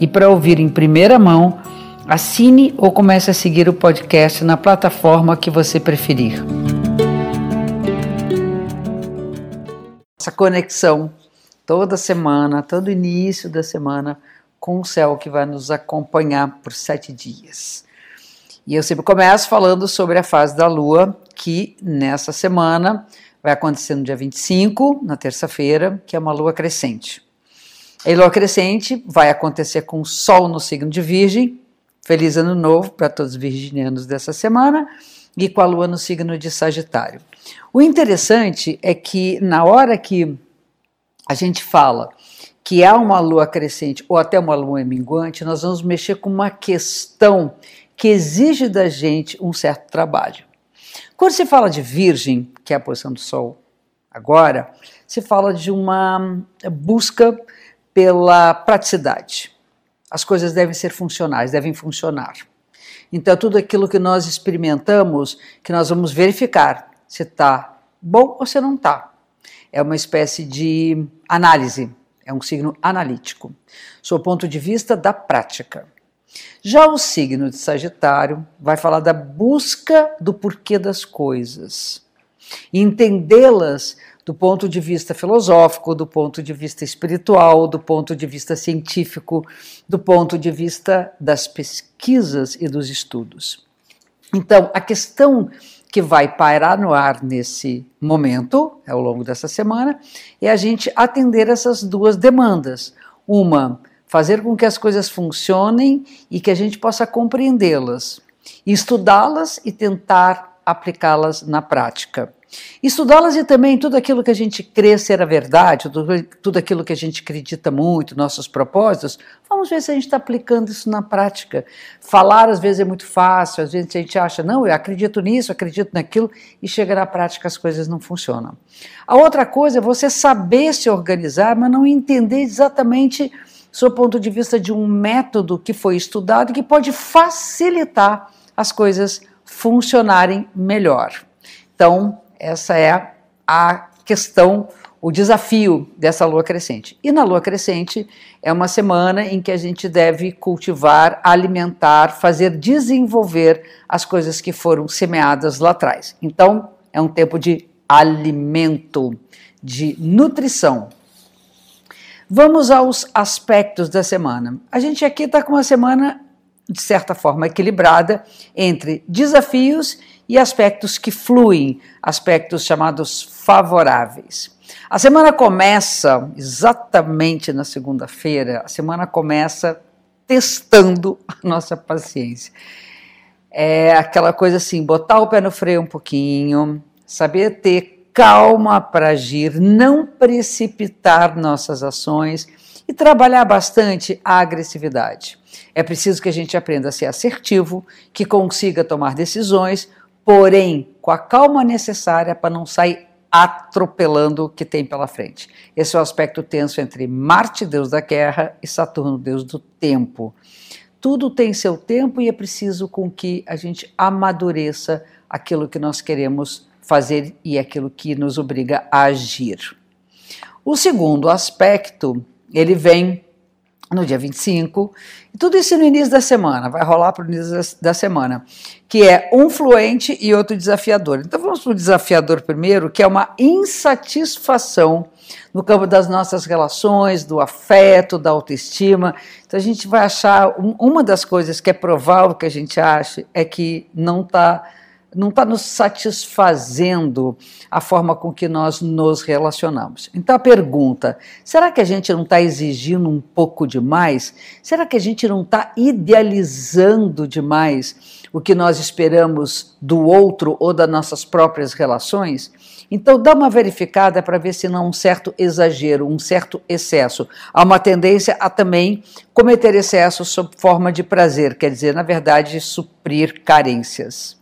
e para ouvir em primeira mão, assine ou comece a seguir o podcast na plataforma que você preferir. Essa conexão toda semana, todo início da semana, com o céu que vai nos acompanhar por sete dias. E eu sempre começo falando sobre a fase da Lua, que nessa semana vai acontecer no dia 25, na terça-feira, que é uma lua crescente. A lua crescente vai acontecer com o Sol no signo de Virgem. Feliz ano novo para todos os virginianos dessa semana e com a lua no signo de Sagitário. O interessante é que na hora que a gente fala que há uma lua crescente ou até uma lua minguante, nós vamos mexer com uma questão que exige da gente um certo trabalho. Quando se fala de Virgem, que é a posição do Sol agora, se fala de uma busca pela praticidade. As coisas devem ser funcionais, devem funcionar. Então, tudo aquilo que nós experimentamos, que nós vamos verificar se está bom ou se não está. É uma espécie de análise, é um signo analítico, sob o ponto de vista da prática. Já o signo de Sagitário vai falar da busca do porquê das coisas, entendê-las do ponto de vista filosófico, do ponto de vista espiritual, do ponto de vista científico, do ponto de vista das pesquisas e dos estudos. Então, a questão que vai pairar no ar nesse momento, ao longo dessa semana, é a gente atender essas duas demandas. Uma, fazer com que as coisas funcionem e que a gente possa compreendê-las, estudá-las e tentar aplicá-las na prática. Estudá-las e também tudo aquilo que a gente crê ser a verdade, tudo, aquilo que a gente acredita muito, nossos propósitos, vamos ver se a gente está aplicando isso na prática. Falar às vezes é muito fácil, às vezes a gente acha, não, eu acredito nisso, acredito naquilo, e chega na prática as coisas não funcionam. A outra coisa é você saber se organizar, mas não entender exatamente o ponto de vista de um método que foi estudado e que pode facilitar as coisas funcionarem melhor. Então, essa é a questão, o desafio dessa lua crescente. E na lua crescente é uma semana em que a gente deve cultivar, alimentar, fazer desenvolver as coisas que foram semeadas lá atrás. Então, é um tempo de alimento, de nutrição, Vamos aos aspectos da semana. A gente aqui está com uma semana, de certa forma, equilibrada entre desafios e aspectos que fluem, aspectos chamados favoráveis. A semana começa exatamente na segunda-feira, a semana começa testando a nossa paciência. É aquela coisa assim, botar o pé no freio um pouquinho, saber ter calma para agir, não precipitar nossas ações e trabalhar bastante a agressividade. É preciso que a gente aprenda a ser assertivo, que consiga tomar decisões, porém com a calma necessária para não sair atropelando o que tem pela frente. Esse é o aspecto tenso entre Marte, deus da guerra, e Saturno, deus do tempo. Tudo tem seu tempo e é preciso com que a gente amadureça aquilo que nós queremos fazer e aquilo que nos obriga a agir. O segundo aspecto, ele vem no dia 25, e tudo isso no início da semana, vai rolar para o início da semana, que é um fluente e outro desafiador. Então vamos para o desafiador primeiro, que é uma insatisfação no campo das nossas relações, do afeto, da autoestima. Então a gente vai achar, uma das coisas que é provável que a gente ache é que não está não está nos satisfazendo a forma com que nós nos relacionamos. Então a pergunta: será que a gente não está exigindo um pouco demais? Será que a gente não está idealizando demais o que nós esperamos do outro ou das nossas próprias relações? Então dá uma verificada para ver se não um certo exagero, um certo excesso. Há uma tendência a também cometer excesso sob forma de prazer, quer dizer, na verdade, suprir carências.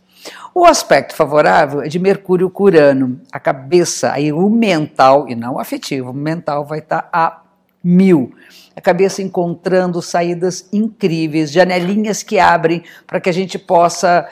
O aspecto favorável é de Mercúrio com Urano, a cabeça, aí o mental, e não o afetivo, o mental vai estar tá a mil. A cabeça encontrando saídas incríveis, janelinhas que abrem para que a gente possa,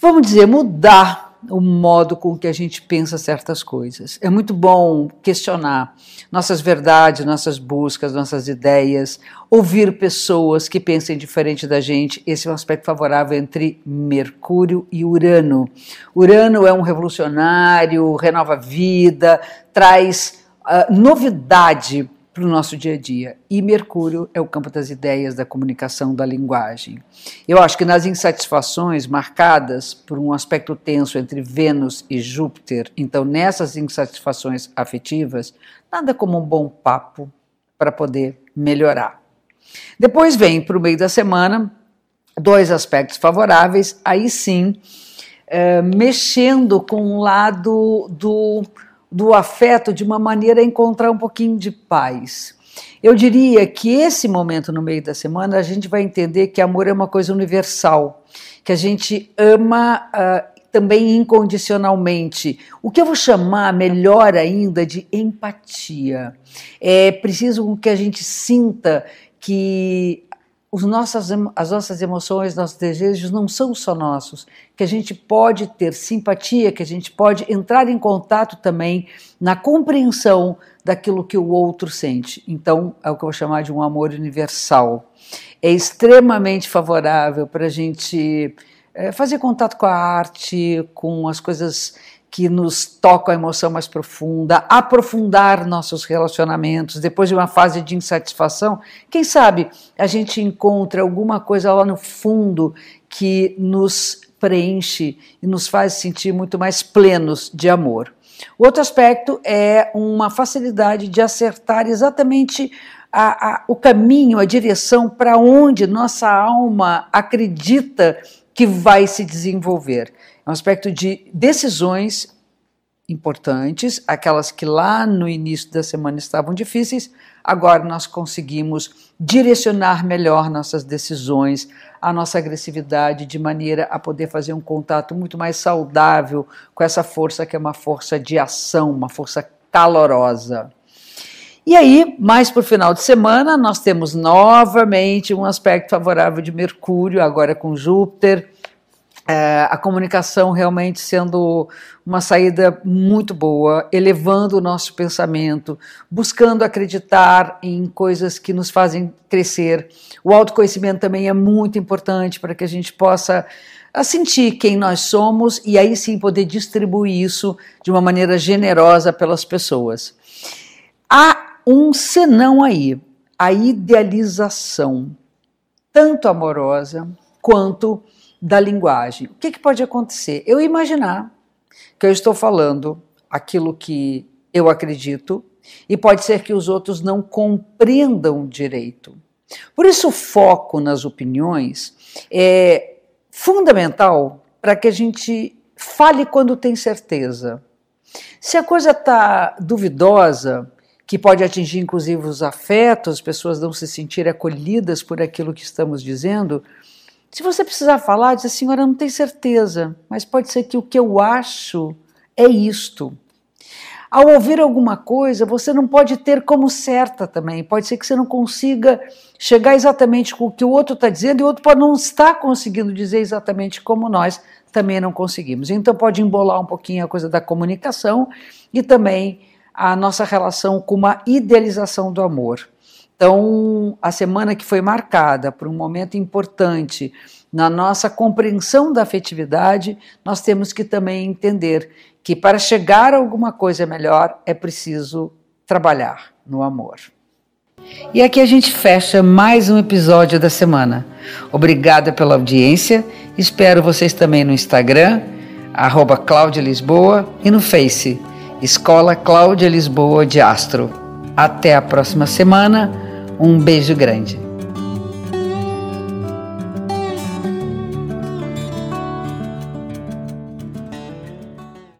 vamos dizer, mudar o modo com que a gente pensa certas coisas. É muito bom questionar nossas verdades, nossas buscas, nossas ideias, ouvir pessoas que pensem diferente da gente. Esse é um aspecto favorável entre Mercúrio e Urano. Urano é um revolucionário, renova a vida, traz uh, novidade para o nosso dia a dia. E Mercúrio é o campo das ideias, da comunicação, da linguagem. Eu acho que nas insatisfações marcadas por um aspecto tenso entre Vênus e Júpiter, então nessas insatisfações afetivas, nada como um bom papo para poder melhorar. Depois vem para o meio da semana dois aspectos favoráveis, aí sim, é, mexendo com o lado do do afeto de uma maneira a encontrar um pouquinho de paz. Eu diria que esse momento no meio da semana a gente vai entender que amor é uma coisa universal, que a gente ama uh, também incondicionalmente. O que eu vou chamar melhor ainda de empatia. É preciso que a gente sinta que os nossas, as nossas emoções, nossos desejos não são só nossos, que a gente pode ter simpatia, que a gente pode entrar em contato também na compreensão daquilo que o outro sente. Então, é o que eu vou chamar de um amor universal. É extremamente favorável para a gente é, fazer contato com a arte, com as coisas que nos tocam a emoção mais profunda, aprofundar nossos relacionamentos. Depois de uma fase de insatisfação, quem sabe a gente encontra alguma coisa lá no fundo que nos preenche e nos faz sentir muito mais plenos de amor. Outro aspecto é uma facilidade de acertar exatamente a, a, o caminho, a direção para onde nossa alma acredita que vai se desenvolver. Um aspecto de decisões importantes, aquelas que lá no início da semana estavam difíceis, agora nós conseguimos direcionar melhor nossas decisões, a nossa agressividade, de maneira a poder fazer um contato muito mais saudável com essa força que é uma força de ação, uma força calorosa. E aí, mais para o final de semana, nós temos novamente um aspecto favorável de Mercúrio, agora com Júpiter a comunicação realmente sendo uma saída muito boa, elevando o nosso pensamento, buscando acreditar em coisas que nos fazem crescer. O autoconhecimento também é muito importante para que a gente possa sentir quem nós somos e aí sim poder distribuir isso de uma maneira generosa pelas pessoas. Há um senão aí, a idealização, tanto amorosa quanto da linguagem. O que, que pode acontecer? Eu imaginar que eu estou falando aquilo que eu acredito e pode ser que os outros não compreendam direito. Por isso, o foco nas opiniões é fundamental para que a gente fale quando tem certeza. Se a coisa está duvidosa, que pode atingir inclusive os afetos, as pessoas não se sentirem acolhidas por aquilo que estamos dizendo, se você precisar falar, diz a senhora não tem certeza, mas pode ser que o que eu acho é isto. Ao ouvir alguma coisa, você não pode ter como certa também. Pode ser que você não consiga chegar exatamente com o que o outro está dizendo e o outro pode não estar conseguindo dizer exatamente como nós também não conseguimos. Então pode embolar um pouquinho a coisa da comunicação e também a nossa relação com uma idealização do amor. Então, a semana que foi marcada por um momento importante na nossa compreensão da afetividade, nós temos que também entender que para chegar a alguma coisa melhor é preciso trabalhar no amor. E aqui a gente fecha mais um episódio da semana. Obrigada pela audiência. Espero vocês também no Instagram, arroba Cláudia Lisboa, e no Face, Escola Cláudia Lisboa de Astro. Até a próxima semana um beijo grande.